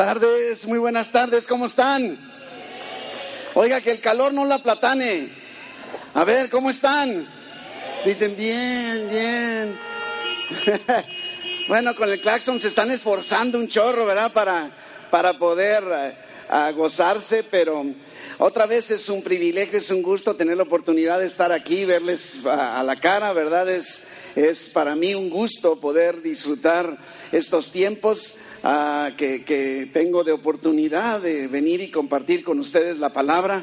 tardes, muy buenas tardes, ¿cómo están? Oiga, que el calor no la platane. A ver, ¿cómo están? Dicen, bien, bien. bueno, con el claxon se están esforzando un chorro, ¿verdad? Para, para poder eh, gozarse, pero otra vez es un privilegio, es un gusto tener la oportunidad de estar aquí, verles a, la cara, ¿verdad? Es, es para mí un gusto poder disfrutar estos tiempos ah, que, tengo de oportunidad de venir y compartir con ustedes la palabra.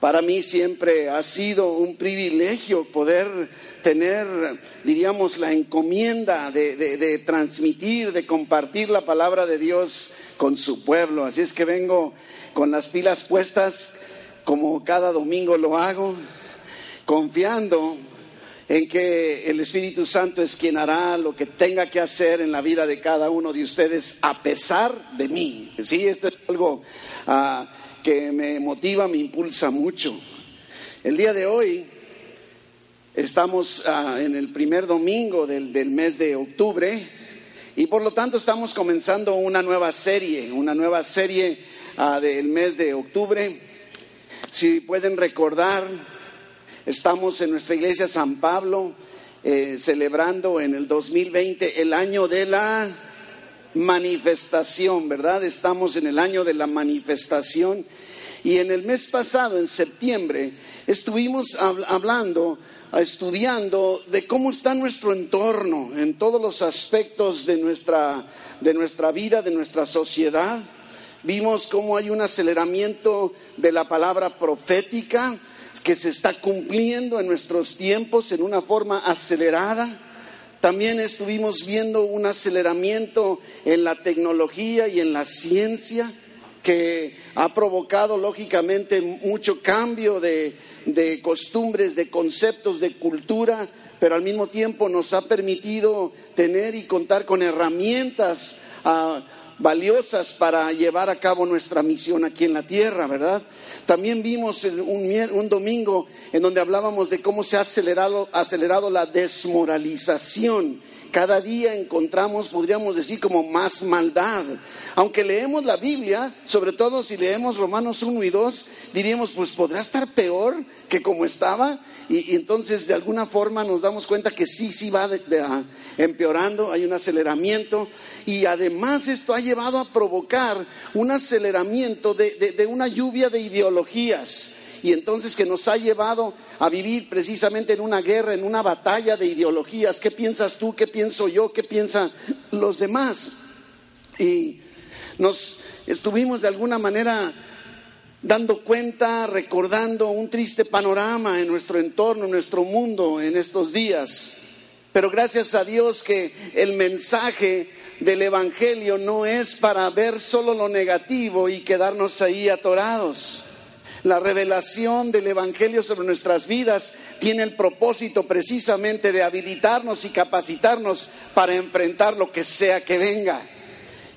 Para mí siempre ha sido un privilegio poder tener, diríamos, la encomienda de, de, transmitir, de compartir la palabra de Dios con su pueblo. Así es que vengo con las pilas puestas, como cada domingo lo hago, confiando en que el Espíritu Santo es quien hará lo que tenga que hacer en la vida de cada uno de ustedes a pesar de mí. Sí, esto es algo ah, que me motiva, me impulsa mucho. El día de hoy estamos ah, en el primer domingo del, mes de octubre y por lo tanto estamos comenzando una nueva serie, una nueva serie ah, del mes de octubre. Si pueden recordar, Estamos en nuestra iglesia San Pablo eh, celebrando en el 2020 el año de la manifestación, ¿verdad? Estamos en el año de la manifestación y en el mes pasado, en septiembre, estuvimos hablando, estudiando de cómo está nuestro entorno en todos los aspectos de nuestra, de nuestra vida, de nuestra sociedad. Vimos cómo hay un aceleramiento de la palabra profética, que se está cumpliendo en nuestros tiempos en una forma acelerada. También estuvimos viendo un aceleramiento en la tecnología y en la ciencia que ha provocado lógicamente mucho cambio de, costumbres, de conceptos, de cultura, pero al mismo tiempo nos ha permitido tener y contar con herramientas ah, valiosas para llevar a cabo nuestra misión aquí en la tierra, ¿verdad? También vimos un, domingo en donde hablábamos de cómo se ha acelerado, acelerado la desmoralización. Cada día encontramos, podríamos decir, como más maldad. Aunque leemos la Biblia, sobre todo si leemos Romanos 1 y 2, diríamos, pues podrá estar peor que como estaba. Y, entonces de alguna forma nos damos cuenta que sí, sí va empeorando, hay un aceleramiento. Y además esto ha llevado a provocar un aceleramiento de, una lluvia de ideologías y entonces que nos ha llevado a vivir precisamente en una guerra, en una batalla de ideologías. ¿Qué piensas tú? ¿Qué pienso yo? ¿Qué piensan los demás? Y nos estuvimos de alguna manera dando cuenta, recordando un triste panorama en nuestro entorno, en nuestro mundo en estos días. Pero gracias a Dios que el mensaje del Evangelio no es para ver solo lo negativo y quedarnos ahí atorados. La revelación del Evangelio sobre nuestras vidas tiene el propósito precisamente de habilitarnos y capacitarnos para enfrentar lo que sea que venga.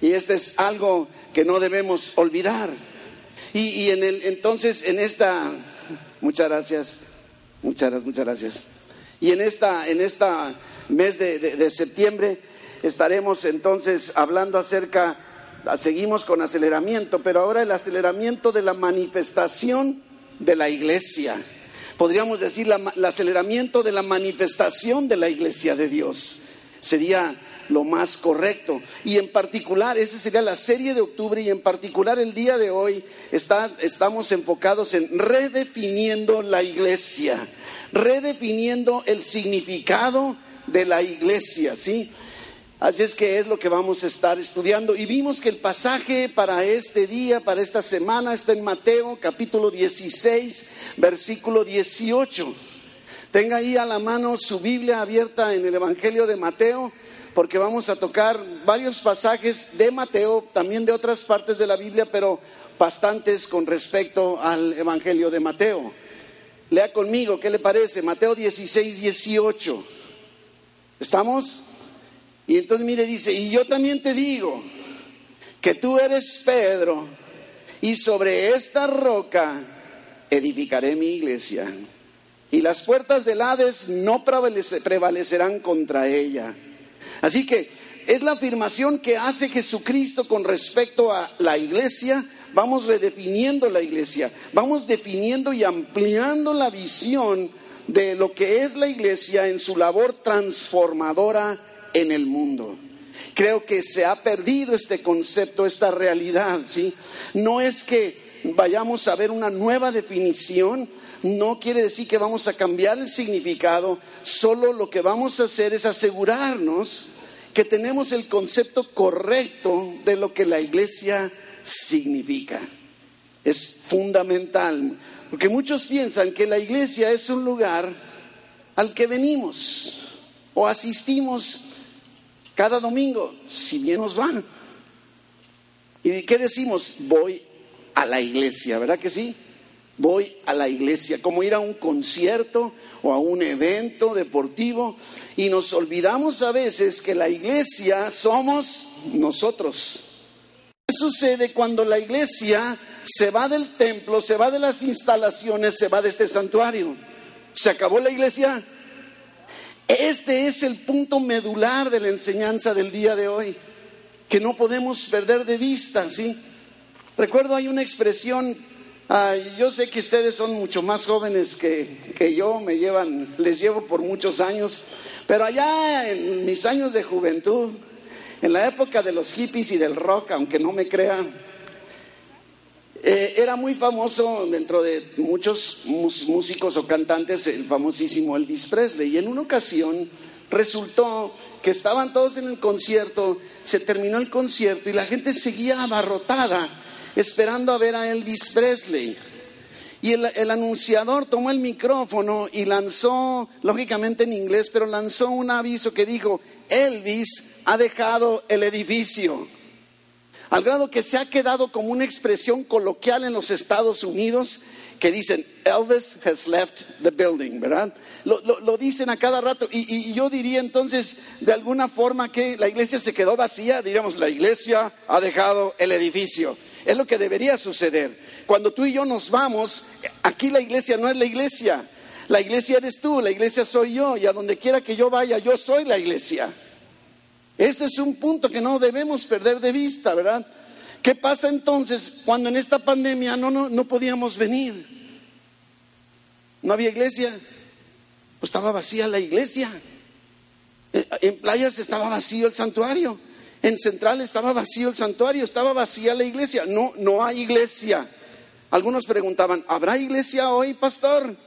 Y este es algo que no debemos olvidar. Y, en el, entonces, en esta, muchas gracias, muchas, muchas gracias. Y en esta, en esta mes de septiembre, estaremos entonces hablando acerca, seguimos con aceleramiento, pero ahora el aceleramiento de la manifestación de la iglesia. Podríamos decir el aceleramiento de la manifestación de la iglesia de Dios. Sería lo más correcto. Y en particular, esa sería la serie de octubre y en particular el día de hoy estamos enfocados en redefiniendo la iglesia, redefiniendo el significado de la iglesia, ¿sí? Así es que es lo que vamos a estar estudiando. Y vimos que el pasaje para este día, para esta semana, está en Mateo capítulo 16, versículo 18. Tenga ahí a la mano su Biblia abierta en el Evangelio de Mateo, porque vamos a tocar varios pasajes de Mateo, también de otras partes de la Biblia, pero bastantes con respecto al Evangelio de Mateo. Lea conmigo, ¿qué le parece? Mateo 16, 18. ¿Estamos? Y entonces mire, dice, y yo también te digo que tú eres Pedro y sobre esta roca edificaré mi iglesia. Y las puertas del Hades no prevalecerán contra ella. Así que es la afirmación que hace Jesucristo con respecto a la iglesia. Vamos redefiniendo la iglesia, vamos definiendo y ampliando la visión de lo que es la iglesia en su labor transformadora en el mundo. Creo que se ha perdido este concepto, esta realidad, ¿sí? No es que vayamos a ver una nueva definición, no quiere decir que vamos a cambiar el significado, solo lo que vamos a hacer es asegurarnos que tenemos el concepto correcto de lo que la iglesia significa. Es fundamental, porque muchos piensan que la iglesia es un lugar al que venimos o asistimos cada domingo, si bien nos van. ¿Y qué decimos? Voy a la iglesia, ¿verdad que sí? Voy a la iglesia, como ir a un concierto o a un evento deportivo y nos olvidamos a veces que la iglesia somos nosotros. ¿Qué sucede cuando la iglesia se va del templo, se va de las instalaciones, se va de este santuario? ¿Se acabó la iglesia? Este es el punto medular de la enseñanza del día de hoy, que no podemos perder de vista, ¿sí? Recuerdo hay una expresión, yo sé que ustedes son mucho más jóvenes que, que yo, me llevan, les llevo por muchos años, pero allá en mis años de juventud, en la época de los hippies y del rock, aunque no me crean, eh, era muy famoso dentro de muchos músicos o cantantes el famosísimo Elvis Presley. Y en una ocasión resultó que estaban todos en el concierto, se terminó el concierto y la gente seguía abarrotada esperando a ver a Elvis Presley. Y el, el, anunciador tomó el micrófono y lanzó, lógicamente en inglés, pero lanzó un aviso que dijo, Elvis ha dejado el edificio al grado que se ha quedado como una expresión coloquial en los Estados Unidos que dicen, Elvis has left the building, ¿verdad? Lo, dicen a cada rato y, y, yo diría entonces, de alguna forma que la iglesia se quedó vacía, diríamos, la iglesia ha dejado el edificio. Es lo que debería suceder. Cuando tú y yo nos vamos, aquí la iglesia no es la iglesia. La iglesia eres tú, la iglesia soy yo, y a donde quiera que yo vaya, yo soy la iglesia. Este es un punto que no debemos perder de vista, ¿verdad? ¿Qué pasa entonces cuando en esta pandemia no, no, no podíamos venir? ¿No había iglesia? Pues estaba vacía la iglesia. Eh, en playas estaba vacío el santuario. En central estaba vacío el santuario, estaba vacía la iglesia. No, no hay iglesia. Algunos preguntaban, ¿habrá iglesia hoy, pastor?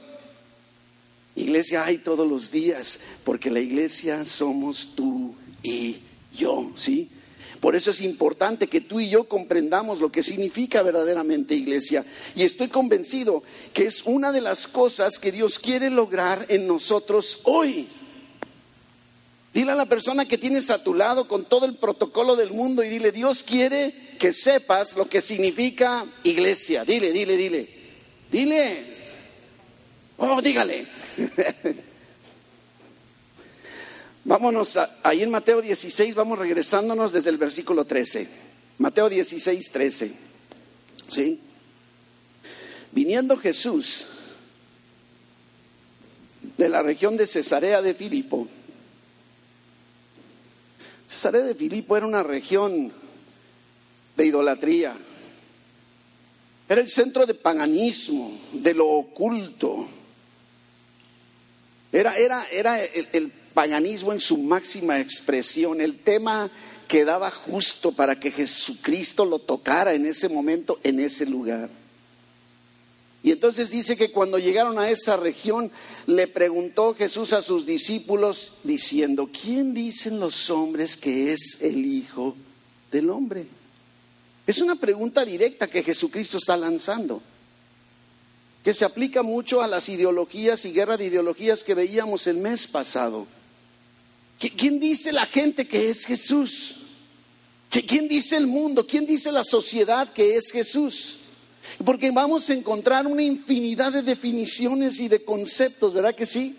Iglesia hay todos los días, porque la iglesia somos tú y yo, ¿sí? Por eso es importante que tú y yo comprendamos lo que significa verdaderamente iglesia. Y estoy convencido que es una de las cosas que Dios quiere lograr en nosotros hoy. Dile a la persona que tienes a tu lado con todo el protocolo del mundo y dile, Dios quiere que sepas lo que significa iglesia. Dile, dile, dile. Dile. Oh, dígale. Vámonos ahí en Mateo 16, vamos regresándonos desde el versículo 13. Mateo 16, 13. ¿Sí? Viniendo Jesús de la región de Cesarea de Filipo. Cesarea de Filipo era una región de idolatría. Era el centro de paganismo, de lo oculto. Era, era, era el paganismo en su máxima expresión, el tema quedaba justo para que Jesucristo lo tocara en ese momento, en ese lugar. Y entonces dice que cuando llegaron a esa región, le preguntó Jesús a sus discípulos diciendo, ¿quién dicen los hombres que es el Hijo del Hombre? Es una pregunta directa que Jesucristo está lanzando que se aplica mucho a las ideologías y guerra de ideologías que veíamos el mes pasado. ¿Quién dice la gente que es Jesús? ¿Quién dice el mundo? ¿Quién dice la sociedad que es Jesús? Porque vamos a encontrar una infinidad de definiciones y de conceptos, ¿verdad que sí?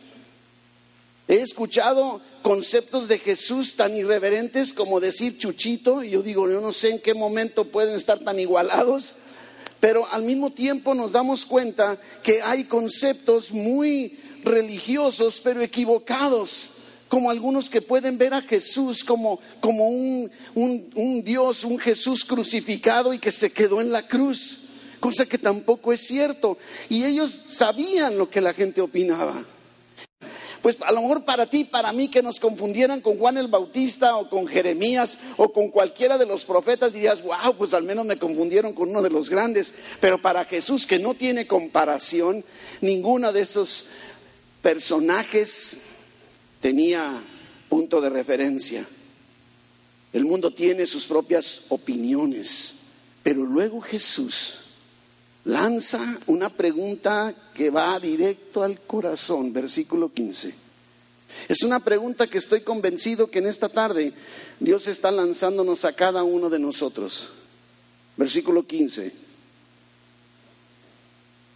He escuchado conceptos de Jesús tan irreverentes como decir chuchito, y yo digo, yo no sé en qué momento pueden estar tan igualados, pero al mismo tiempo nos damos cuenta que hay conceptos muy religiosos, pero equivocados como algunos que pueden ver a Jesús como, como un, un Dios, un Jesús crucificado y que se quedó en la cruz, cosa que tampoco es cierto. Y ellos sabían lo que la gente opinaba. Pues a lo mejor para ti, para mí, que nos confundieran con Juan el Bautista o con Jeremías o con cualquiera de los profetas, dirías, wow, pues al menos me confundieron con uno de los grandes. Pero para Jesús, que no tiene comparación, ninguno de esos personajes tenía punto de referencia. El mundo tiene sus propias opiniones, pero luego Jesús lanza una pregunta que va directo al corazón, versículo 15. Es una pregunta que estoy convencido que en esta tarde Dios está lanzándonos a cada uno de nosotros. Versículo 15.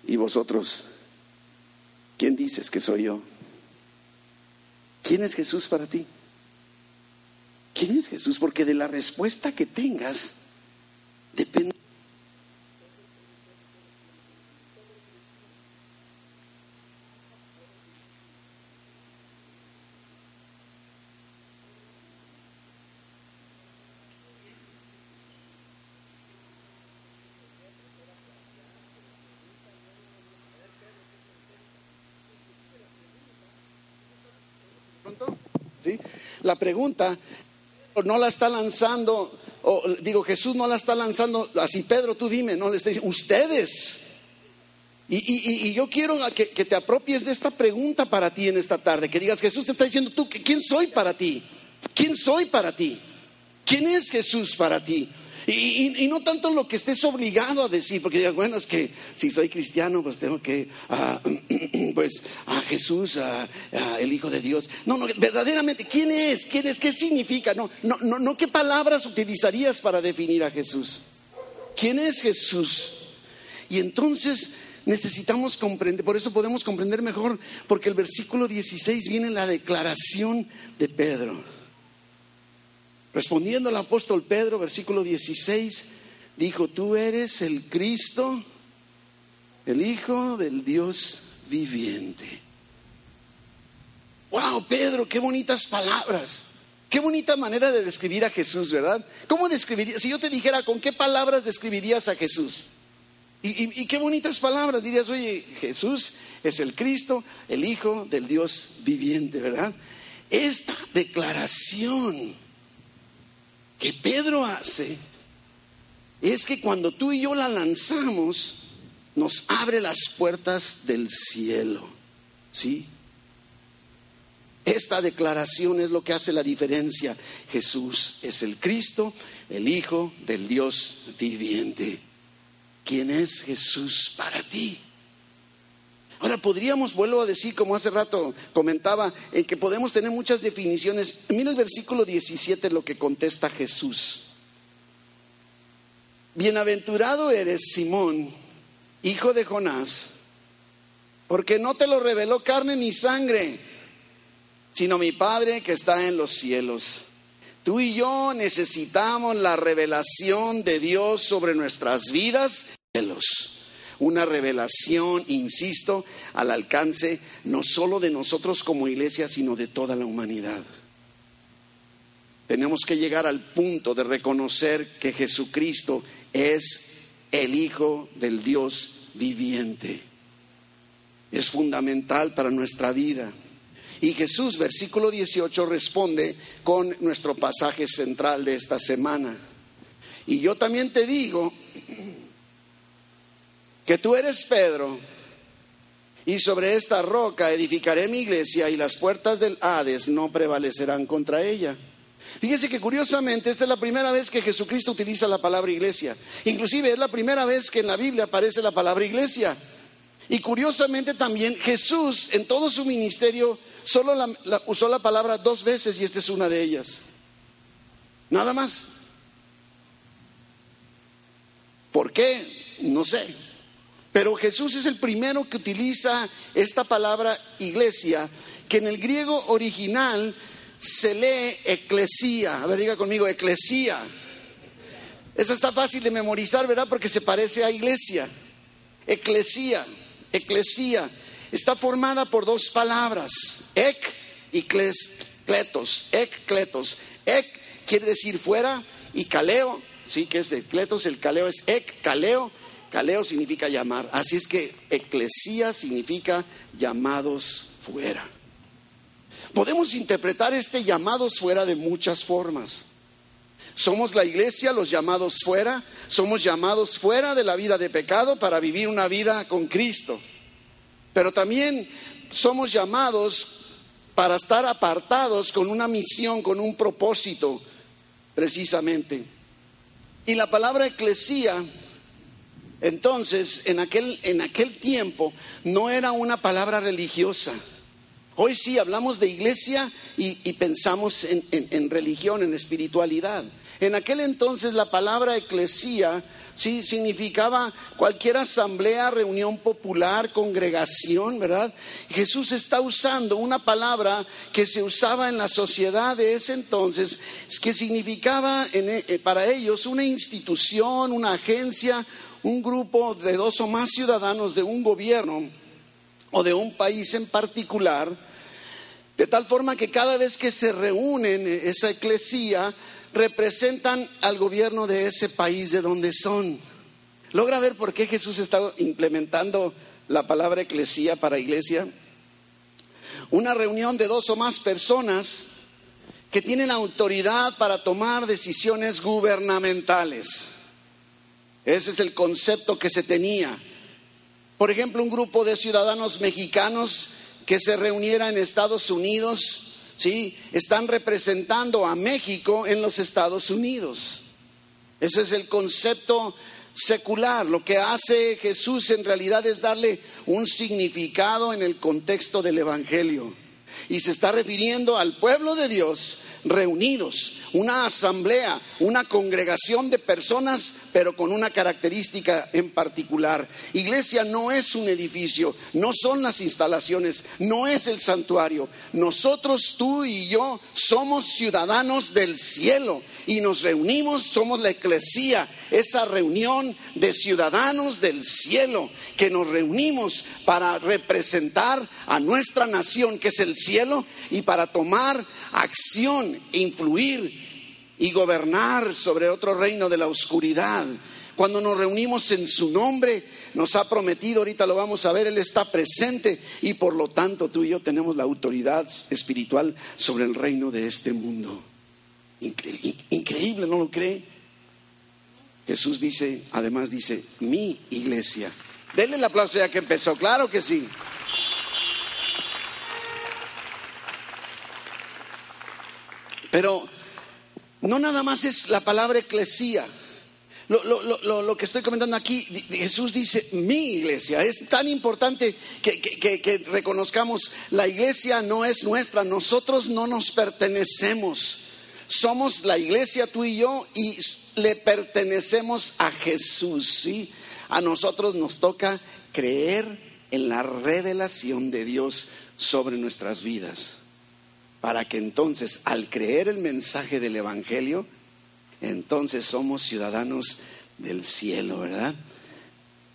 ¿Y vosotros? ¿Quién dices que soy yo? ¿Quién es Jesús para ti? ¿Quién es Jesús? Porque de la respuesta que tengas depende La pregunta no la está lanzando, o, digo, Jesús no la está lanzando así, Pedro, tú dime, no le está diciendo, ustedes. Y, yo quiero que, que, te apropies de esta pregunta para ti en esta tarde, que digas, Jesús te está diciendo tú, ¿quién soy para ti? ¿Quién soy para ti? ¿Quién es Jesús para ti? Y, no tanto lo que estés obligado a decir, porque digas, bueno, es que si soy cristiano, pues tengo que, ah, pues, a Jesús, a, el Hijo de Dios. No, no, verdaderamente, ¿quién es? ¿Quién es? ¿Qué significa? No, no, no, no, ¿qué palabras utilizarías para definir a Jesús? ¿Quién es Jesús? Y entonces necesitamos comprender, por eso podemos comprender mejor, porque el versículo 16 viene la declaración de Pedro. Respondiendo al apóstol Pedro, versículo 16, dijo, tú eres el Cristo, el Hijo del Dios viviente. Wow, Pedro, qué bonitas palabras. Qué bonita manera de describir a Jesús, ¿verdad? ¿Cómo describirías? Si yo te dijera, ¿con qué palabras describirías a Jesús? Y, y, qué bonitas palabras dirías, oye, Jesús es el Cristo, el Hijo del Dios viviente, ¿verdad? Esta declaración que Pedro hace es que cuando tú y yo la lanzamos, nos abre las puertas del cielo. ¿Sí? Esta declaración es lo que hace la diferencia. Jesús es el Cristo, el Hijo del Dios viviente. ¿Quién es Jesús para ti? Ahora podríamos, vuelvo a decir, como hace rato comentaba, en que podemos tener muchas definiciones. Mira el versículo 17 lo que contesta Jesús. Bienaventurado eres Simón, hijo de Jonás, porque no te lo reveló carne ni sangre, sino mi Padre que está en los cielos. Tú y yo necesitamos la revelación de Dios sobre nuestras vidas. Cielos una revelación, insisto, al alcance no solo de nosotros como iglesia, sino de toda la humanidad. Tenemos que llegar al punto de reconocer que Jesucristo es el Hijo del Dios viviente. Es fundamental para nuestra vida. Y Jesús, versículo 18, responde con nuestro pasaje central de esta semana. Y yo también te digo que tú eres Pedro, y sobre esta roca edificaré mi iglesia y las puertas del Hades no prevalecerán contra ella. Fíjese que curiosamente esta es la primera vez que Jesucristo utiliza la palabra iglesia. Inclusive es la primera vez que en la Biblia aparece la palabra iglesia. Y curiosamente también Jesús en todo su ministerio solo usó la palabra dos veces y esta es una de ellas. Nada más. ¿Por qué? No sé. Pero Jesús es el primero que utiliza esta palabra iglesia, que en el griego original se lee eclesía. A ver, diga conmigo, eclesía. Esa está fácil de memorizar, ¿verdad? Porque se parece a iglesia. Eclesía, eclesía. Está formada por dos palabras, ec y Cletos, ek cletos. Ek quiere decir fuera y caleo, sí, que es de cletos, el caleo es ek, caleo. Caleo significa llamar. Así es que eclesía significa llamados fuera. Podemos interpretar este llamados fuera de muchas formas. Somos la iglesia, los llamados fuera, somos llamados fuera de la vida de pecado para vivir una vida con Cristo. Pero también somos llamados para estar apartados con una misión, con un propósito, precisamente. Y la palabra eclesía, entonces, en aquel, en aquel tiempo, no era una palabra religiosa. Hoy sí hablamos de iglesia y, pensamos en, en religión, en espiritualidad. En aquel entonces la palabra eclesía sí significaba cualquier asamblea, reunión popular, congregación, ¿verdad? Jesús está usando una palabra que se usaba en la sociedad de ese entonces, que significaba eh, para ellos una institución, una agencia, un grupo de dos o más ciudadanos de un gobierno o de un país en particular, de tal forma que cada vez que se reúnen esa eclesía, representan al gobierno de ese país de donde son. ¿Logra ver por qué Jesús está implementando la palabra eclesía para iglesia? Una reunión de dos o más personas que tienen autoridad para tomar decisiones gubernamentales. Ese es el concepto que se tenía. Por ejemplo, un grupo de ciudadanos mexicanos que se reuniera en Estados Unidos ¿sí? Están representando a México en los Estados Unidos. Ese es el concepto secular. Lo que hace Jesús en realidad es darle un significado en el contexto del Evangelio. Y se está refiriendo al pueblo de Dios reunidos, una asamblea, una congregación de personas, pero con una característica en particular. Iglesia no es un edificio, no son las instalaciones, no es el santuario. Nosotros, tú y yo, somos ciudadanos del cielo y nos reunimos, somos la eclesía, esa reunión de ciudadanos del cielo que nos reunimos para representar a nuestra nación, que es el cielo, y para tomar acción, influir y gobernar sobre otro reino de la oscuridad. Cuando nos reunimos en su nombre, nos ha prometido, ahorita lo vamos a ver, Él está presente y por lo tanto tú y yo tenemos la autoridad espiritual sobre el reino de este mundo. Increíble, ¿no lo cree? Jesús dice, además dice, mi iglesia. Denle el aplauso ya que empezó, claro que sí. Pero no nada más es la palabra eclesía. Lo, que estoy comentando aquí, Jesús dice, mi iglesia, es tan importante que, que, reconozcamos, la iglesia no es nuestra, nosotros no nos pertenecemos, somos la iglesia tú y yo y le pertenecemos a Jesús, ¿sí? A nosotros nos toca creer en la revelación de Dios sobre nuestras vidas para que entonces, al creer el mensaje del Evangelio, entonces somos ciudadanos del cielo, ¿verdad?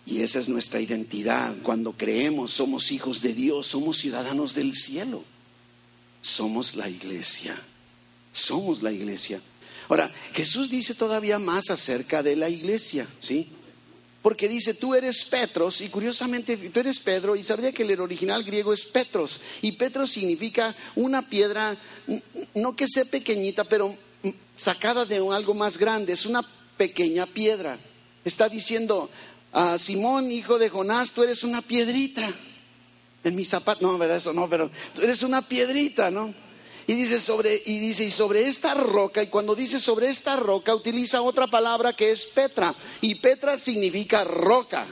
Y esa es nuestra identidad. Cuando creemos, somos hijos de Dios, somos ciudadanos del cielo. Somos la iglesia. Somos la iglesia. Ahora, Jesús dice todavía más acerca de la iglesia, ¿sí? Porque dice, tú eres Petros, y curiosamente tú eres Pedro, y sabría que el original griego es Petros, y Petros significa una piedra, no que sea pequeñita, pero sacada de algo más grande, es una pequeña piedra. Está diciendo, a Simón, hijo de Jonás, tú eres una piedrita. En mi zapato, no, ¿verdad? Eso no, pero tú eres una piedrita, ¿no? Y dice sobre, y dice, y sobre esta roca, y cuando dice sobre esta roca, utiliza otra palabra que es Petra. Y Petra significa roca.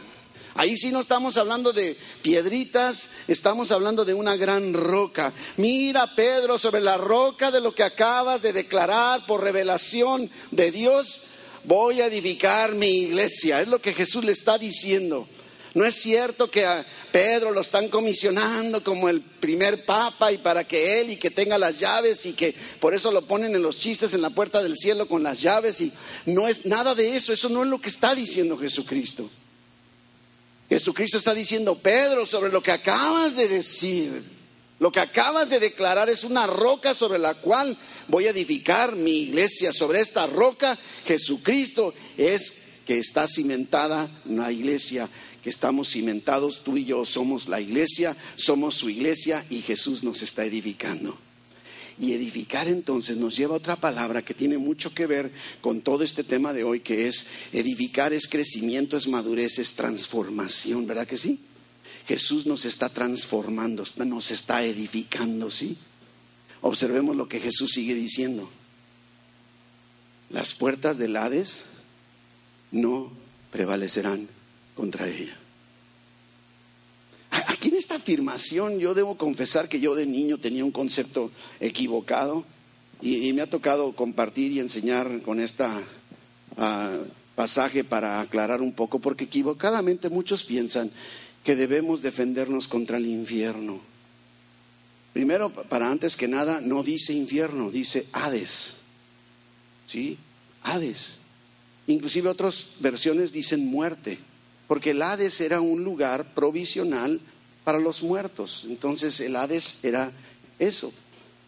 Ahí sí no estamos hablando de piedritas, estamos hablando de una gran roca. Mira, Pedro, sobre la roca de lo que acabas de declarar por revelación de Dios, voy a edificar mi iglesia. Es lo que Jesús le está diciendo. No es cierto que a Pedro lo están comisionando como el primer papa y para que él y que tenga las llaves y que por eso lo ponen en los chistes en la puerta del cielo con las llaves y no es nada de eso, eso no es lo que está diciendo Jesucristo. Jesucristo está diciendo, Pedro, sobre lo que acabas de decir, Lo que acabas de declarar es una roca sobre la cual voy a edificar mi iglesia. Sobre esta roca Jesucristo es que está cimentada una iglesia, que estamos cimentados, tú y yo somos la iglesia, somos su iglesia y Jesús nos está edificando. Y edificar entonces nos lleva a otra palabra que tiene mucho que ver con todo este tema de hoy, que es edificar es crecimiento, es madurez, es transformación, ¿verdad que sí? Jesús nos está transformando, nos está edificando, ¿sí? Observemos lo que Jesús sigue diciendo. Las puertas del Hades no prevalecerán contra ella. Aquí en esta afirmación yo debo confesar que yo de niño tenía un concepto equivocado y, me ha tocado compartir y enseñar con esta ah, pasaje para aclarar un poco, porque equivocadamente muchos piensan que debemos defendernos contra el infierno. Primero, para antes que nada, no dice infierno, dice Hades. ¿Sí? Hades. Inclusive otras versiones dicen muerte, porque el Hades era un lugar provisional para los muertos. Entonces el Hades era eso.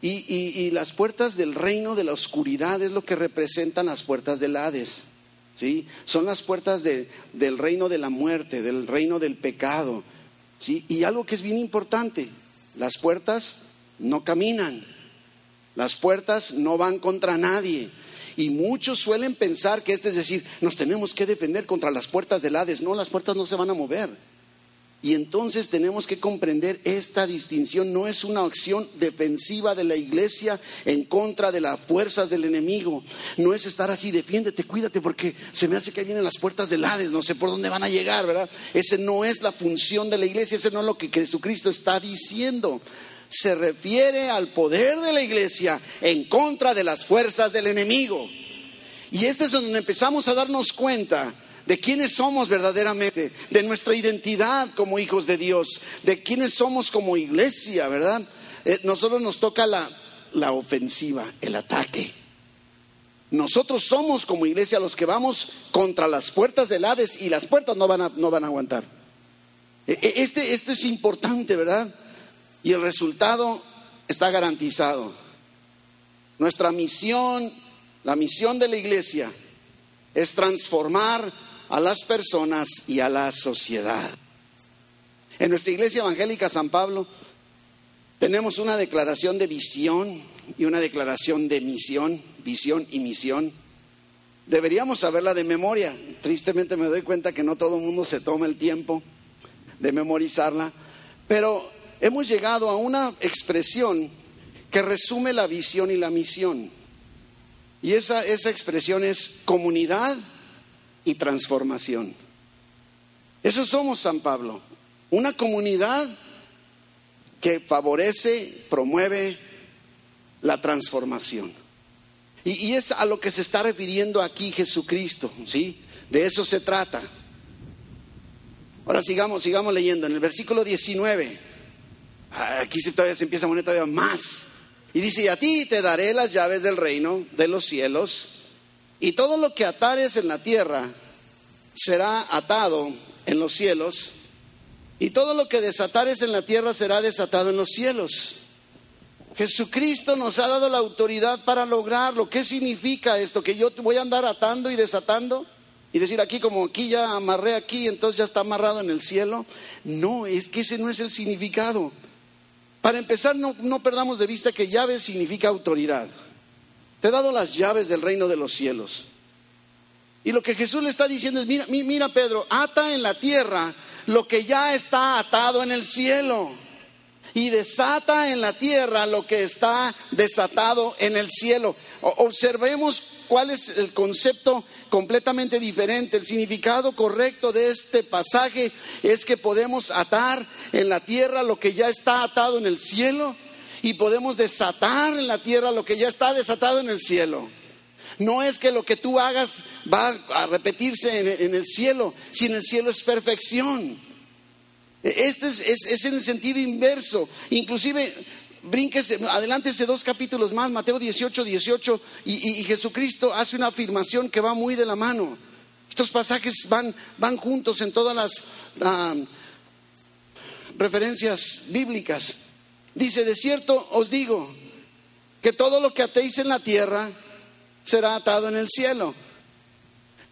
Y, y, las puertas del reino de la oscuridad es lo que representan las puertas del Hades. ¿sí? Son las puertas del reino de la muerte, del reino del pecado. ¿sí? Y algo que es bien importante, las puertas no caminan, las puertas no van contra nadie. Y muchos suelen pensar que este es decir, nos tenemos que defender contra las puertas del Hades. No, las puertas no se van a mover. Y entonces tenemos que comprender esta distinción. No es una acción defensiva de la iglesia en contra de las fuerzas del enemigo. No es estar así, defiéndete, cuídate, porque se me hace que vienen las puertas del Hades, no sé por dónde van a llegar, ¿verdad? Ese no es la función de la iglesia, ese no es lo que Jesucristo está diciendo. Se refiere al poder de la iglesia en contra de las fuerzas del enemigo. Y este es donde empezamos a darnos cuenta de quiénes somos verdaderamente, de nuestra identidad como hijos de Dios, de quiénes somos como iglesia, ¿verdad? Eh, nosotros nos toca la, la ofensiva, el ataque. Nosotros somos como iglesia los que vamos contra las puertas del Hades y las puertas no van a, no van a aguantar. E, e, este, esto es importante, ¿verdad? Y el resultado está garantizado. Nuestra misión, la misión de la iglesia, es transformar a las personas y a la sociedad. En nuestra iglesia evangélica San Pablo tenemos una declaración de visión y una declaración de misión, visión y misión. Deberíamos saberla de memoria. Tristemente me doy cuenta que no todo el mundo se toma el tiempo de memorizarla, pero hemos llegado a una expresión que resume la visión y la misión. Y esa, esa expresión es comunidad y transformación. Eso somos San Pablo, una comunidad que favorece, promueve la transformación. Y, es a lo que se está refiriendo aquí Jesucristo, ¿sí? De eso se trata. Ahora sigamos, sigamos leyendo. En el versículo 19, aquí todavía se empieza a poner todavía más. Y dice, y a ti te daré las llaves del reino de los cielos. Y todo lo que atares en la tierra será atado en los cielos, y todo lo que desatares en la tierra será desatado en los cielos. Jesucristo nos ha dado la autoridad para lograrlo. ¿Qué significa esto? ¿Que yo voy a andar atando y desatando? Y decir aquí como aquí ya amarré aquí, entonces ya está amarrado en el cielo. No, es que ese no es el significado. Para empezar, no, no perdamos de vista que llave significa autoridad. Te he dado las llaves del reino de los cielos. Y lo que Jesús le está diciendo es, mira, mira Pedro, ata en la tierra lo que ya está atado en el cielo. Y desata en la tierra lo que está desatado en el cielo. observemos cuál es el concepto completamente diferente. El significado correcto de este pasaje es que podemos atar en la tierra lo que ya está atado en el cielo y podemos desatar en la tierra lo que ya está desatado en el cielo. No es que lo que tú hagas va a repetirse en, el cielo, si en el cielo es perfección. Este es, en el sentido inverso. Inclusive, brínquese, adelántese dos capítulos más, Mateo 18, 18, y, Jesucristo hace una afirmación que va muy de la mano. Estos pasajes van, van juntos en todas las referencias bíblicas. Dice, de cierto os digo que todo lo que atéis en la tierra será atado en el cielo.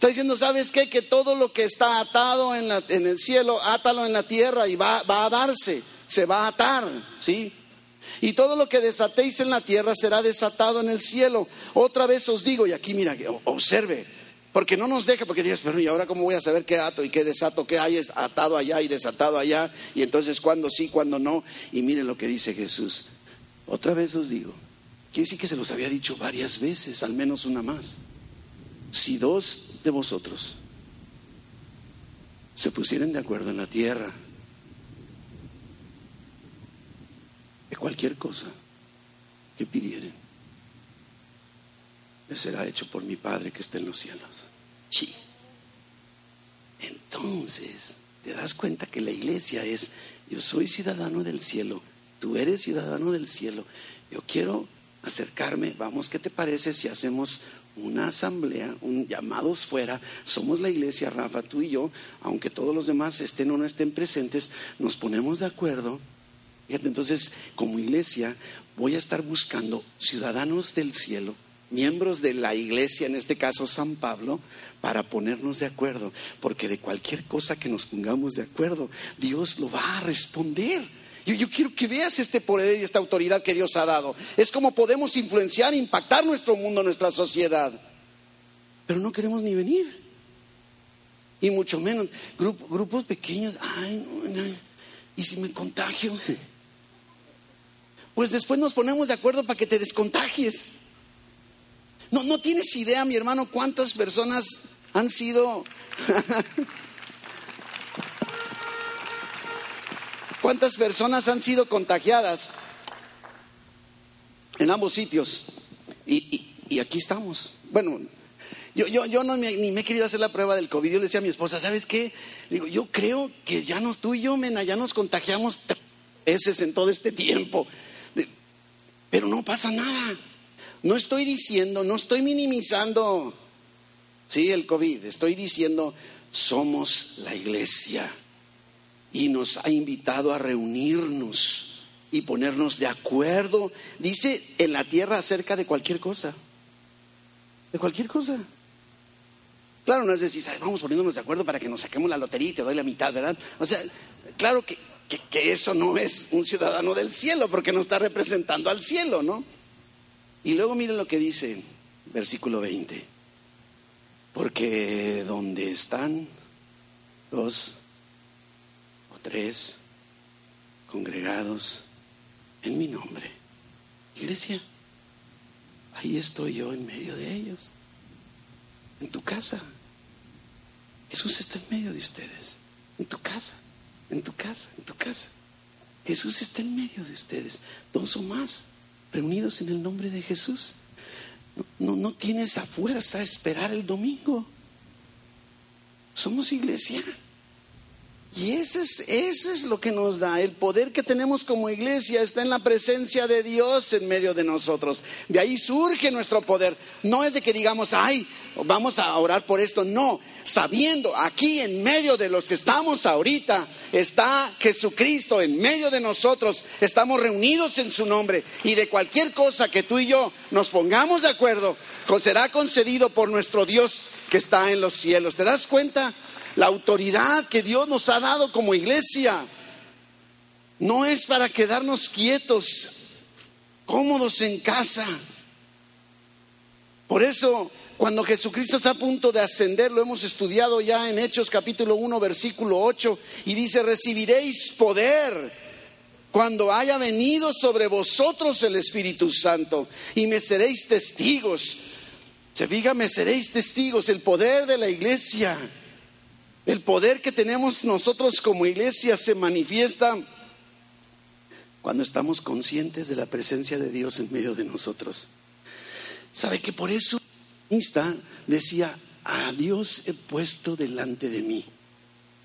Está diciendo, ¿sabes qué? Que todo lo que está atado en, el cielo, átalo en la tierra y va, a darse, se va a atar, ¿sí? Y todo lo que desatéis en la tierra será desatado en el cielo. Otra vez os digo, y aquí mira, observe, porque no nos deja, porque dices, pero ¿y ahora cómo voy a saber qué ato y qué desato, qué hay atado allá y desatado allá? Y entonces cuándo sí, cuándo no. Y miren lo que dice Jesús. Otra vez os digo, quiere decir que se los había dicho varias veces, al menos una más. Si dos de vosotros se pusieran de acuerdo en la tierra, de cualquier cosa que pidieren, será hecho por mi Padre que está en los cielos. Sí. Entonces, te das cuenta que la iglesia es, yo soy ciudadano del cielo, tú eres ciudadano del cielo, yo quiero acercarme, vamos, ¿qué te parece si hacemos una asamblea, un llamados fuera, somos la iglesia, Rafa, tú y yo, aunque todos los demás estén o no estén presentes, nos ponemos de acuerdo. Fíjate, entonces, como iglesia, voy a estar buscando ciudadanos del cielo miembros de la iglesia, en este caso San Pablo, para ponernos de acuerdo, porque de cualquier cosa que nos pongamos de acuerdo, Dios lo va a responder. Yo, yo, quiero que veas este poder y esta autoridad que Dios ha dado. Es como podemos influenciar, impactar nuestro mundo, nuestra sociedad. Pero no queremos ni venir. Y mucho menos grupos pequeños. Ay, ¿y si me contagio? Pues después nos ponemos de acuerdo para que te descontagies. No, no tienes idea, mi hermano, cuántas personas han sido... ¿Cuántas personas han sido contagiadas en ambos sitios? Y, aquí estamos. Bueno, yo, no ni me he querido hacer la prueba del COVID. Yo le decía a mi esposa, ¿sabes qué? Digo, yo creo que ya nos, tú y yo, mena, ya nos contagiamos veces en todo este tiempo. Pero no pasa nada. No estoy diciendo, no estoy minimizando, sí, el COVID, estoy diciendo, somos la iglesia y nos ha invitado a reunirnos y ponernos de acuerdo, dice en la tierra acerca de cualquier cosa, de cualquier cosa. Claro, no es decir, vamos poniéndonos de acuerdo para que nos saquemos la lotería y te doy la mitad, ¿verdad? O sea, claro que, que eso no es un ciudadano del cielo, porque no está representando al cielo, ¿no? Y luego miren lo que dice, versículo 20. Porque donde están dos tres congregados en mi nombre, iglesia, ahí estoy yo en medio de ellos, en tu casa. Jesús está en medio de ustedes, en tu casa, en tu casa, en tu casa. Jesús está en medio de ustedes, dos o más reunidos en el nombre de Jesús. No, no, tienes a fuerza esperar el domingo. Somos iglesia. Y eso es, es lo que nos da. El poder que tenemos como iglesia está en la presencia de Dios en medio de nosotros. De ahí surge nuestro poder. No es de que digamos, ay, vamos a orar por esto. No, sabiendo aquí en medio de los que estamos ahorita, está Jesucristo en medio de nosotros. Estamos reunidos en su nombre. Y de cualquier cosa que tú y yo nos pongamos de acuerdo, será concedido por nuestro Dios que está en los cielos. ¿Te das cuenta? La autoridad que Dios nos ha dado como iglesia no es para quedarnos quietos, cómodos en casa. Por eso, cuando Jesucristo está a punto de ascender, lo hemos estudiado ya en Hechos capítulo 1, versículo 8, y dice, recibiréis poder cuando haya venido sobre vosotros el Espíritu Santo, y me seréis testigos. Se fija, me seréis testigos, el poder de la iglesia el poder que tenemos nosotros como iglesia se manifiesta cuando estamos conscientes de la presencia de Dios en medio de nosotros. ¿Sabe que por eso decía, a Dios he puesto delante de mí?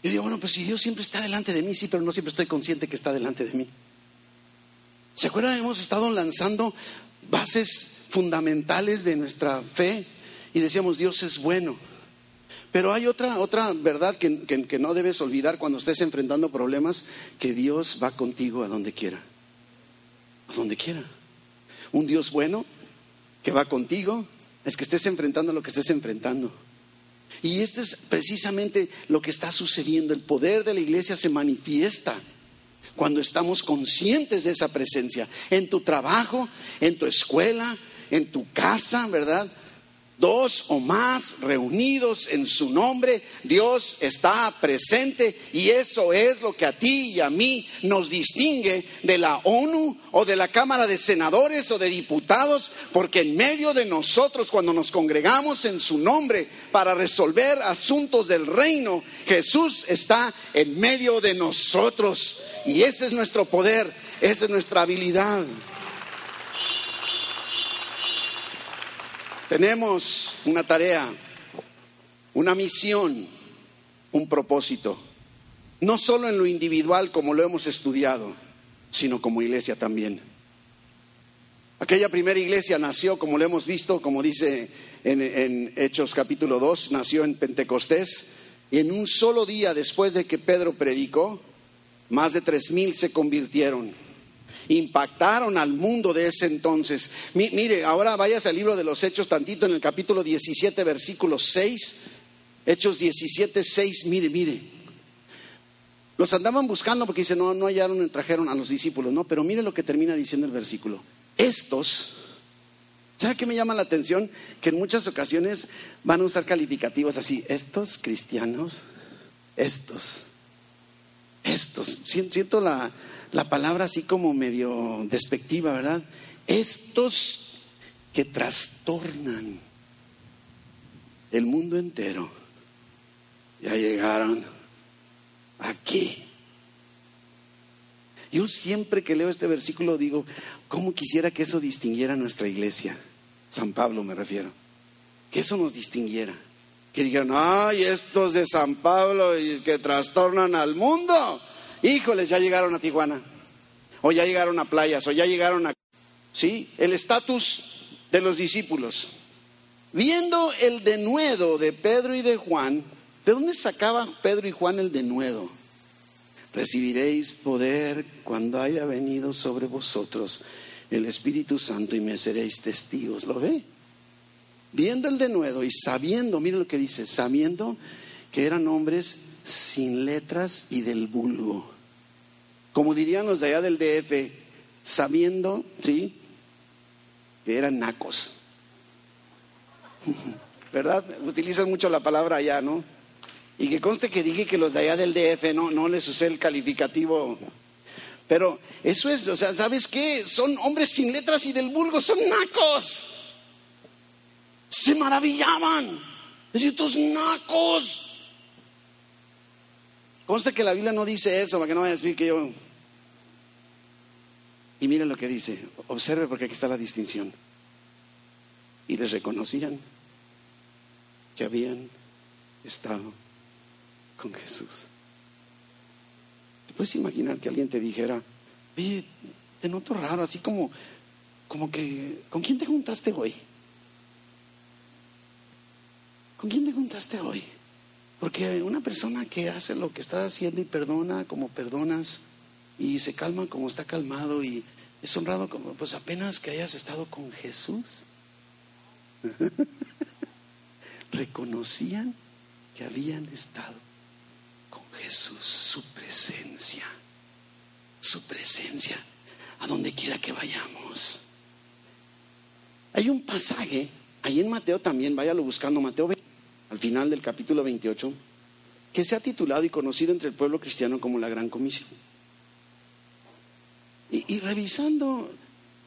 Yo digo, bueno, pues si Dios siempre está delante de mí, sí, pero no siempre estoy consciente que está delante de mí. ¿Se acuerdan? Hemos estado lanzando bases fundamentales de nuestra fe y decíamos, Dios es bueno. Pero hay otra, otra verdad que, que, no debes olvidar cuando estés enfrentando problemas, que Dios va contigo a donde quiera. a donde quiera. Un Dios bueno que va contigo, es que estés enfrentando lo que estés enfrentando. Y este es precisamente lo que está sucediendo. El poder de la iglesia se manifiesta cuando estamos conscientes de esa presencia. En tu trabajo, en tu escuela, en tu casa, ¿verdad? Dos o más reunidos en su nombre, Dios está presente y eso es lo que a ti y a mí nos distingue de la ONU o de la Cámara de Senadores o de Diputados, porque en medio de nosotros, cuando nos congregamos en su nombre para resolver asuntos del reino, Jesús está en medio de nosotros y ese es nuestro poder, esa es nuestra habilidad. Tenemos una tarea, una misión, un propósito, no solo en lo individual como lo hemos estudiado, sino como iglesia también. Aquella primera iglesia nació, como lo hemos visto, como dice en, Hechos capítulo 2, nació en Pentecostés, y en un solo día después de que Pedro predicó, más de tres mil se convirtieron impactaron al mundo de ese entonces. mire, ahora vayas al libro de los Hechos tantito en el capítulo 17, versículo 6. Hechos 17, 6, mire, mire. Los andaban buscando porque dice, no, no hallaron, trajeron a los discípulos, no, pero mire lo que termina diciendo el versículo. Estos, ¿sabe qué me llama la atención? Que en muchas ocasiones van a usar calificativos así, estos cristianos, estos, estos. Siento la, la palabra así como medio despectiva, ¿verdad? Estos que trastornan el mundo entero ya llegaron aquí. Yo siempre que leo este versículo digo, ¿cómo quisiera que eso distinguiera nuestra iglesia? San Pablo me refiero. Que eso nos distinguiera. Que digan, ay, estos de San Pablo que trastornan al mundo. Híjoles, ya llegaron a Tijuana, o ya llegaron a playas, o ya llegaron a... ¿Sí? El estatus de los discípulos. Viendo el denuedo de Pedro y de Juan, ¿de dónde sacaba Pedro y Juan el denuedo? Recibiréis poder cuando haya venido sobre vosotros el Espíritu Santo y me seréis testigos. ¿Lo ve? Viendo el denuedo y sabiendo, mire lo que dice, sabiendo que eran hombres sin letras y del vulgo. Como dirían los de allá del DF, sabiendo, ¿sí? Que eran nacos. ¿Verdad? Utilizan mucho la palabra allá, ¿no? Y que conste que dije que los de allá del DF no, no les usé el calificativo. Pero eso es, o sea, ¿sabes qué? Son hombres sin letras y del vulgo, son nacos. Se maravillaban. Estos nacos. Conste que la Biblia no dice eso, para que no vaya a decir que yo. Y miren lo que dice, observe porque aquí está la distinción. Y les reconocían que habían estado con Jesús. ¿Te puedes imaginar que alguien te dijera, oye, te noto raro, así como, como que, ¿con quién te juntaste hoy? ¿Con quién te juntaste hoy? Porque una persona que hace lo que está haciendo y perdona como perdonas y se calma como está calmado y es honrado como pues apenas que hayas estado con Jesús. Reconocían que habían estado con Jesús, su presencia, su presencia, a donde quiera que vayamos. Hay un pasaje, ahí en Mateo también, váyalo buscando, Mateo al final del capítulo 28, que se ha titulado y conocido entre el pueblo cristiano como la Gran Comisión. Y, revisando,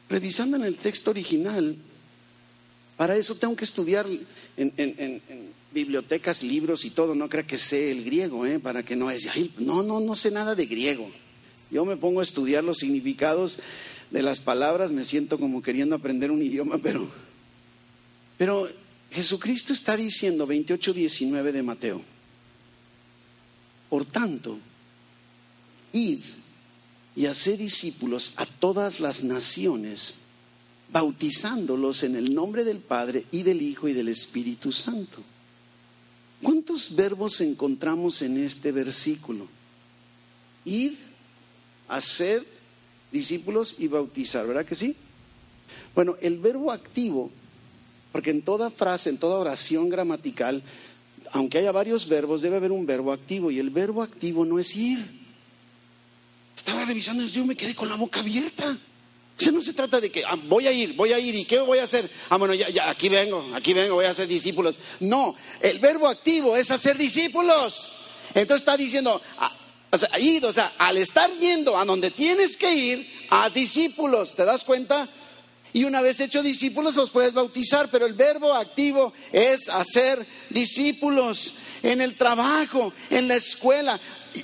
revisando en el texto original, para eso tengo que estudiar en, bibliotecas, libros y todo, no crea que sé el griego, ¿eh? para que no es, no, no, no sé nada de griego. Yo me pongo a estudiar los significados de las palabras, me siento como queriendo aprender un idioma, pero, pero Jesucristo está diciendo 28, 19 de Mateo. Por tanto, id y hacer discípulos a todas las naciones, bautizándolos en el nombre del Padre y del Hijo y del Espíritu Santo. ¿Cuántos verbos encontramos en este versículo? Id, hacer discípulos y bautizar, ¿verdad que sí? Bueno, el verbo activo, porque en toda frase, en toda oración gramatical, aunque haya varios verbos, debe haber un verbo activo y el verbo activo no es ir. Estaba revisando yo me quedé con la boca abierta. O sea, no se trata de que ah, voy a ir, voy a ir y qué voy a hacer. Ah, bueno, ya, ya, aquí vengo, aquí vengo, voy a hacer discípulos. No, el verbo activo es hacer discípulos. Entonces está diciendo, ah, o sea, al estar yendo a donde tienes que ir, haz discípulos, ¿te das cuenta? Y una vez hecho discípulos los puedes bautizar, pero el verbo activo es hacer discípulos en el trabajo, en la escuela.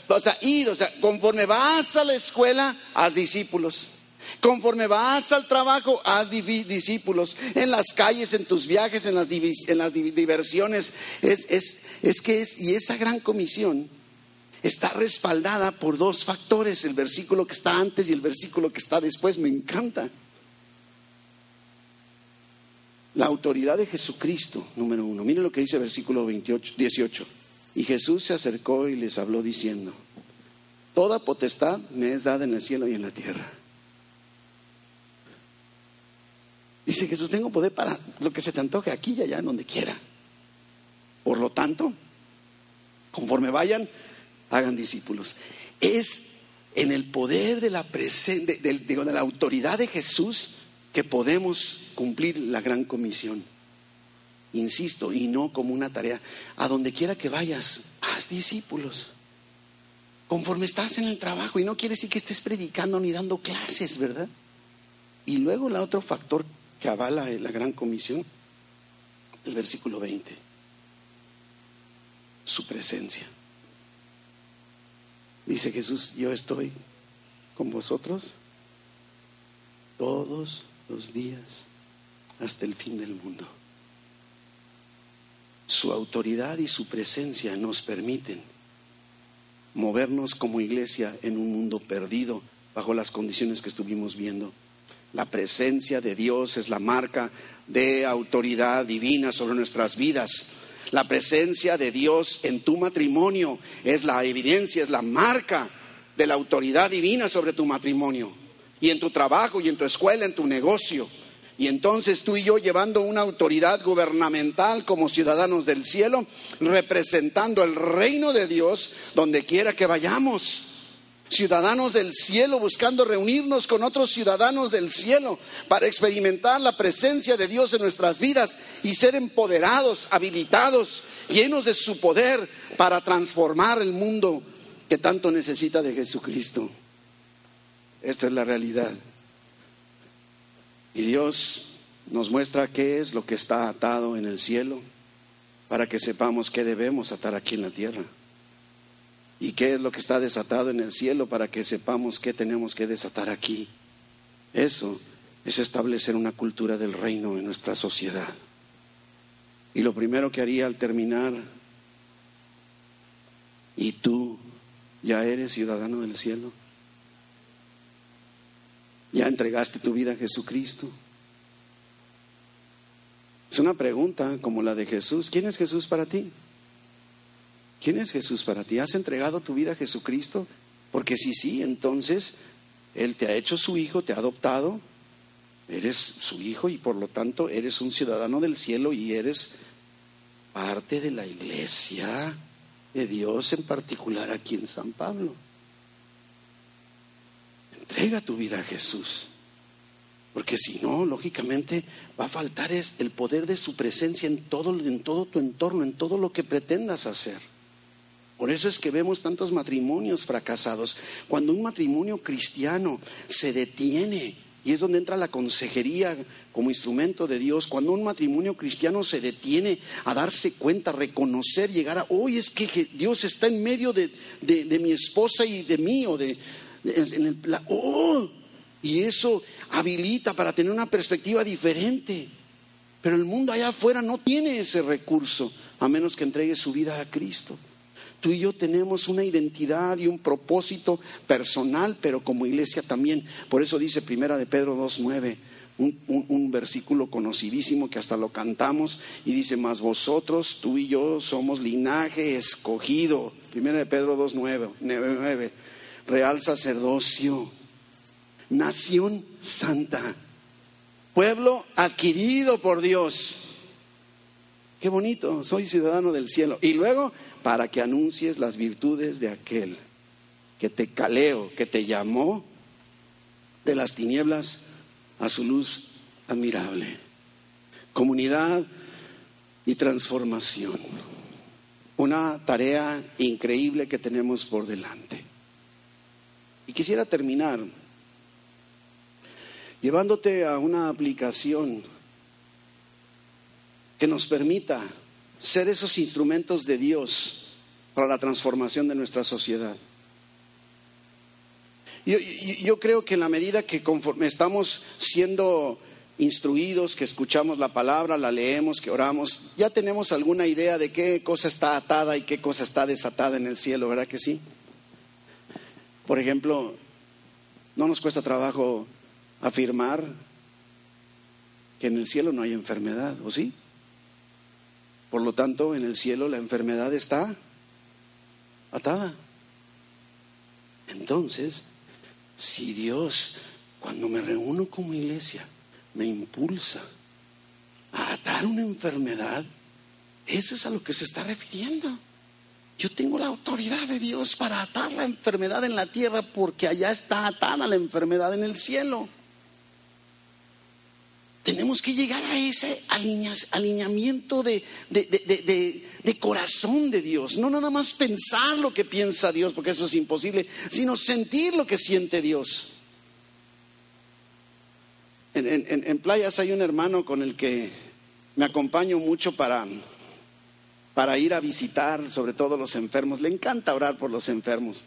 O sea, id, o sea, conforme vas a la escuela, haz discípulos. Conforme vas al trabajo, haz discípulos. En las calles, en tus viajes, en las, en las diversiones. Es, es, es que es, y esa gran comisión está respaldada por dos factores, el versículo que está antes y el versículo que está después. Me encanta. La autoridad de Jesucristo, número uno. Mire lo que dice versículo 28, 18. Y Jesús se acercó y les habló diciendo, Toda potestad me es dada en el cielo y en la tierra. Dice Jesús, tengo poder para lo que se te antoje aquí y allá, en donde quiera. Por lo tanto, conforme vayan, hagan discípulos. Es en el poder de la, de, de la autoridad de Jesús que podemos cumplir la gran comisión. Insisto, y no como una tarea. A donde quiera que vayas, haz discípulos. Conforme estás en el trabajo, y no quiere decir que estés predicando ni dando clases, ¿verdad? Y luego el otro factor que avala la gran comisión, el versículo 20, su presencia. Dice Jesús, yo estoy con vosotros todos los días hasta el fin del mundo. Su autoridad y su presencia nos permiten movernos como iglesia en un mundo perdido bajo las condiciones que estuvimos viendo. La presencia de Dios es la marca de autoridad divina sobre nuestras vidas. La presencia de Dios en tu matrimonio es la evidencia, es la marca de la autoridad divina sobre tu matrimonio. Y en tu trabajo, y en tu escuela, en tu negocio. Y entonces tú y yo llevando una autoridad gubernamental como ciudadanos del cielo, representando el reino de Dios donde quiera que vayamos ciudadanos del cielo, buscando reunirnos con otros ciudadanos del cielo para experimentar la presencia de Dios en nuestras vidas y ser empoderados, habilitados, llenos de su poder para transformar el mundo que tanto necesita de Jesucristo. Esta es la realidad. Y Dios nos muestra qué es lo que está atado en el cielo para que sepamos qué debemos atar aquí en la tierra y qué es lo que está desatado en el cielo para que sepamos qué tenemos que desatar aquí. Eso es establecer una cultura del reino en nuestra sociedad. Y lo primero que haría al terminar, ¿y tú ya eres ciudadano del cielo? ¿Ya entregaste tu vida a Jesucristo? Es una pregunta como la de Jesús. ¿Quién es Jesús para ti? ¿Quién es Jesús para ti? ¿Has entregado tu vida a Jesucristo? Porque si sí, entonces Él te ha hecho su hijo, te ha adoptado, eres su hijo y por lo tanto eres un ciudadano del cielo y eres parte de la iglesia de Dios, en particular aquí en San Pablo. Entrega tu vida a Jesús. Porque si no, lógicamente va a faltar es el poder de su presencia en todo, en todo tu entorno, en todo lo que pretendas hacer. Por eso es que vemos tantos matrimonios fracasados. Cuando un matrimonio cristiano se detiene, y es donde entra la consejería como instrumento de Dios, cuando un matrimonio cristiano se detiene a darse cuenta, a reconocer, llegar a, hoy es que Dios está en medio de, mi esposa y de mí, o de, oh, y eso habilita para tener una perspectiva diferente. Pero el mundo allá afuera no tiene ese recurso, a menos que entregue su vida a Cristo. Tú y yo tenemos una identidad y un propósito personal, pero como iglesia también. Por eso dice Primera de Pedro 2.9, un, un, versículo conocidísimo que hasta lo cantamos y dice, más vosotros, tú y yo somos linaje escogido. Primera de Pedro 2.9, real sacerdocio, nación santa, pueblo adquirido por Dios. Qué bonito, soy ciudadano del cielo. Y luego, para que anuncies las virtudes de aquel que te caleo, que te llamó de las tinieblas a su luz admirable. Comunidad y transformación. Una tarea increíble que tenemos por delante. Y quisiera terminar llevándote a una aplicación que nos permita ser esos instrumentos de Dios para la transformación de nuestra sociedad. Yo, creo que en la medida que conforme estamos siendo instruidos, que escuchamos la palabra, la leemos, que oramos, ya tenemos alguna idea de qué cosa está atada y qué cosa está desatada en el cielo, ¿verdad que sí? Por ejemplo, no nos cuesta trabajo afirmar que en el cielo no hay enfermedad, ¿o sí? Por lo tanto, en el cielo la enfermedad está atada. Entonces, si Dios, cuando me reúno como iglesia, me impulsa a atar una enfermedad, eso es a lo que se está refiriendo. Yo tengo la autoridad de Dios para atar la enfermedad en la tierra porque allá está atada la enfermedad en el cielo. Tenemos que llegar a ese alineamiento de, corazón de Dios. No nada más pensar lo que piensa Dios, porque eso es imposible, sino sentir lo que siente Dios. En, playas hay un hermano con el que me acompaño mucho para, para ir a visitar, sobre todo los enfermos. Le encanta orar por los enfermos.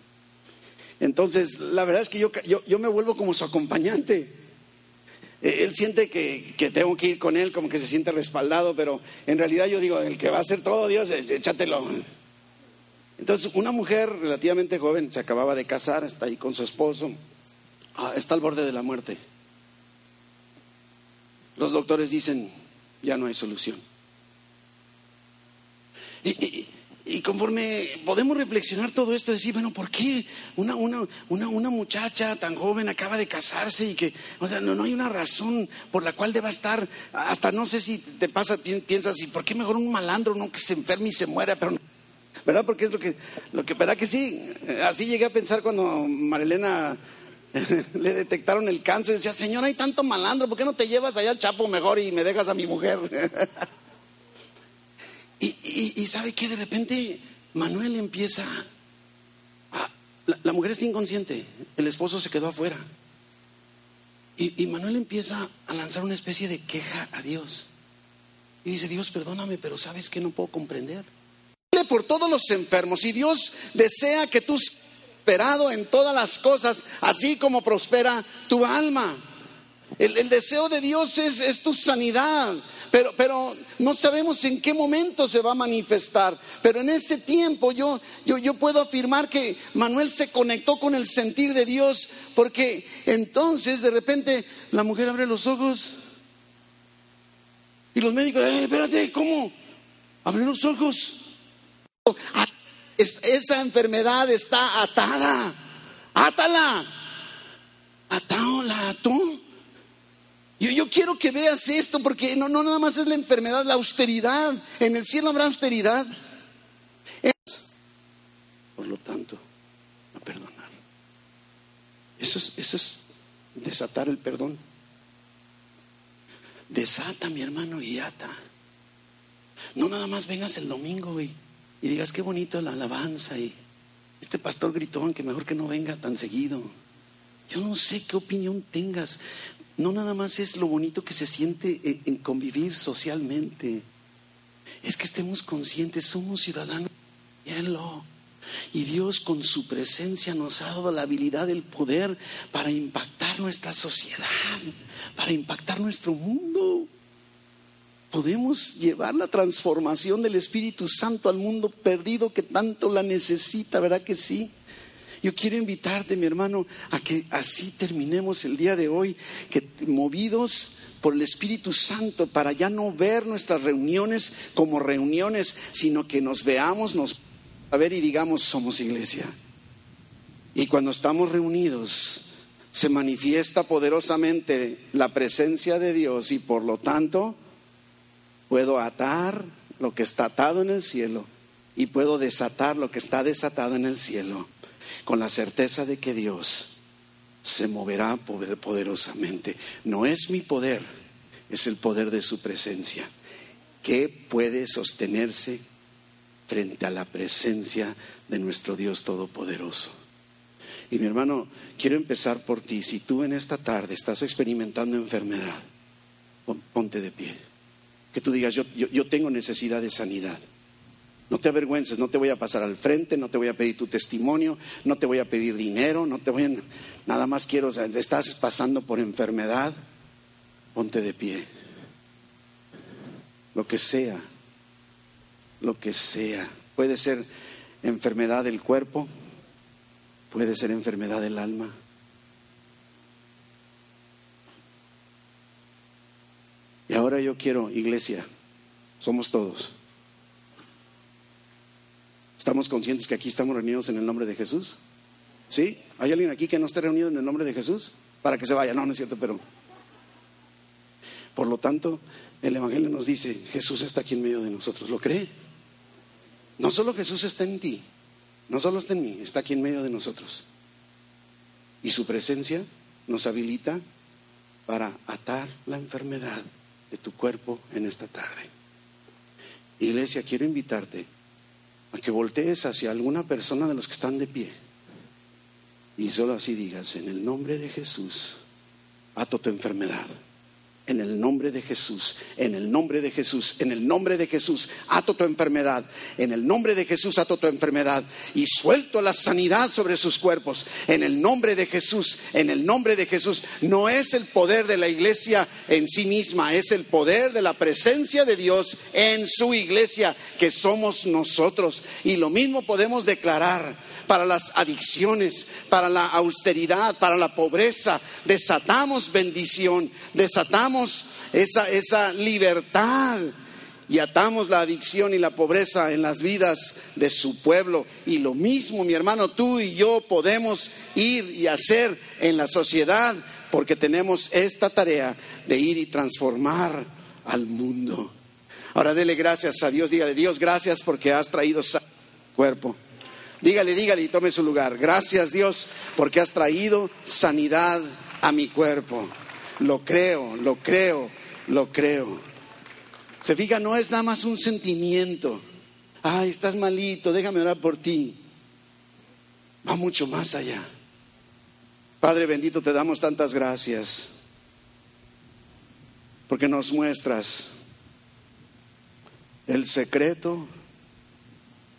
Entonces, la verdad es que yo, yo me vuelvo como su acompañante. Eh, él siente que, tengo que ir con él, como que se siente respaldado, pero en realidad yo digo, el que va a hacer todo, Dios, eh, échatelo. Entonces, una mujer relativamente joven se acababa de casar, está ahí con su esposo, ah, está al borde de la muerte. Los doctores dicen, ya no hay solución. Y, conforme podemos reflexionar todo esto, decir, bueno, ¿por qué una, una, una, una, muchacha tan joven acaba de casarse y que, o sea, no, no hay una razón por la cual deba estar, hasta no sé si te pasa, piensas, ¿y por qué mejor un malandro no que se enferme y se muera? Pero, ¿verdad? Porque es lo que, lo que, ¿verdad que sí? Así llegué a pensar cuando Marilena le detectaron el cáncer decía, Señor, hay tanto malandro, ¿por qué no te llevas allá al Chapo mejor y me dejas a mi mujer? Y, sabe que de repente Manuel empieza a, la, mujer está inconsciente, el esposo se quedó afuera. Y, y Manuel empieza a lanzar una especie de queja a Dios. Y dice, Dios, perdóname, pero sabes que no puedo comprender. Por todos los enfermos y Dios desea que tú seas prosperado en todas las cosas, así como prospera tu alma. El, deseo de Dios es tu sanidad, pero, pero no sabemos en qué momento se va a manifestar. Pero en ese tiempo yo, yo, yo puedo afirmar que Manuel se conectó con el sentir de Dios, porque entonces de repente la mujer abre los ojos y los médicos, eh, espérate, ¿cómo? Abre los ojos. Esa enfermedad está atada. Átala. Atao, la ató. Yo, quiero que veas esto porque no, no nada más es la enfermedad, la austeridad. En el cielo habrá austeridad. Por lo tanto, a perdonar. Eso es, eso es desatar el perdón. Desata, mi hermano, y ata. No nada más vengas el domingo y, y digas qué bonito la alabanza y este pastor gritón que mejor que no venga tan seguido. Yo no sé qué opinión tengas, no nada más es lo bonito que se siente en, convivir socialmente, es que estemos conscientes, somos ciudadanos del cielo. Y Dios con su presencia nos ha dado la habilidad, el poder para impactar nuestra sociedad, para impactar nuestro mundo. Podemos llevar la transformación del Espíritu Santo al mundo perdido que tanto la necesita, ¿verdad que sí? Yo quiero invitarte, mi hermano, a que así terminemos el día de hoy, que movidos por el Espíritu Santo para ya no ver nuestras reuniones como reuniones, sino que nos veamos, nos a ver y digamos somos iglesia. Y cuando estamos reunidos, se manifiesta poderosamente la presencia de Dios y por lo tanto puedo atar lo que está atado en el cielo y puedo desatar lo que está desatado en el cielo con la certeza de que Dios se moverá poderosamente. No es mi poder, es el poder de su presencia, que puede sostenerse frente a la presencia de nuestro Dios Todopoderoso. Y mi hermano, quiero empezar por ti. Si tú en esta tarde estás experimentando enfermedad, ponte de pie. Que tú digas, yo, yo, tengo necesidad de sanidad. No te avergüences, no te voy a pasar al frente, no te voy a pedir tu testimonio, no te voy a pedir dinero, no te voy a... Nada más quiero, o estás pasando por enfermedad, ponte de pie. Lo que sea, lo que sea. Puede ser enfermedad del cuerpo, puede ser enfermedad del alma. Y ahora yo quiero, iglesia, somos todos. ¿Estamos conscientes que aquí estamos reunidos en el nombre de Jesús? ¿Sí? ¿Hay alguien aquí que no esté reunido en el nombre de Jesús? Para que se vaya. No, no es cierto, pero... Por lo tanto, el Evangelio nos dice, Jesús está aquí en medio de nosotros. ¿Lo cree? No solo Jesús está en ti, no solo está en mí, está aquí en medio de nosotros. Y su presencia nos habilita para atar la enfermedad de tu cuerpo en esta tarde. Iglesia, quiero invitarte a que voltees hacia alguna persona de los que están de pie y solo así digas, en el nombre de Jesús, ato tu enfermedad en el nombre de Jesús, en el nombre de Jesús, en el nombre de Jesús, ato tu enfermedad, en el nombre de Jesús ato tu enfermedad y suelto la sanidad sobre sus cuerpos, en el nombre de Jesús, en el nombre de Jesús. No es el poder de la iglesia en sí misma, es el poder de la presencia de Dios en su iglesia, que somos nosotros. Y lo mismo podemos declarar para las adicciones, para la austeridad, para la pobreza. Desatamos bendición, desatamos esa, esa libertad y atamos la adicción y la pobreza en las vidas de su pueblo. Y lo mismo, mi hermano, tú y yo podemos ir y hacer en la sociedad porque tenemos esta tarea de ir y transformar al mundo. Ahora dele gracias a Dios, dígale Dios, gracias porque has traído cuerpo. Dígale, dígale y tome su lugar. Gracias Dios porque has traído sanidad a mi cuerpo. Lo creo, lo creo, lo creo. Se fija, no es nada más un sentimiento. Ay, estás malito, déjame orar por ti. Va mucho más allá. Padre bendito, te damos tantas gracias porque nos muestras el secreto,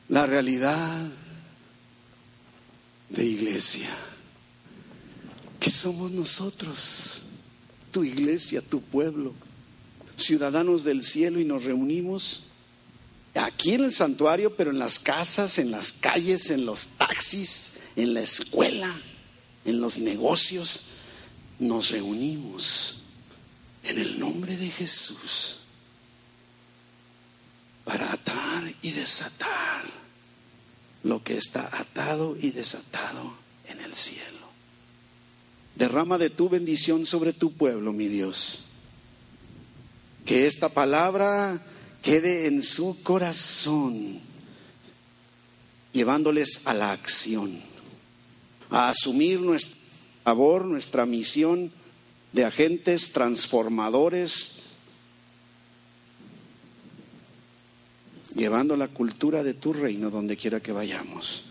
la realidad de iglesia. ¿Qué somos nosotros? Tu iglesia, tu pueblo, ciudadanos del cielo y nos reunimos aquí en el santuario, pero en las casas, en las calles, en los taxis, en la escuela, en los negocios, nos reunimos en el nombre de Jesús para atar y desatar lo que está atado y desatado en el cielo. Derrama de tu bendición sobre tu pueblo, mi Dios. Que esta palabra quede en su corazón, llevándoles a la acción, a asumir nuestra labor, nuestra misión de agentes transformadores llevando la cultura de tu reino donde quiera que vayamos.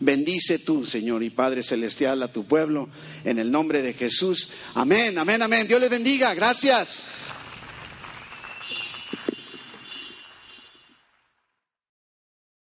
Bendice tú, Señor y Padre Celestial, a tu pueblo, en el nombre de Jesús. Amén, amén, amén. Dios le bendiga. Gracias.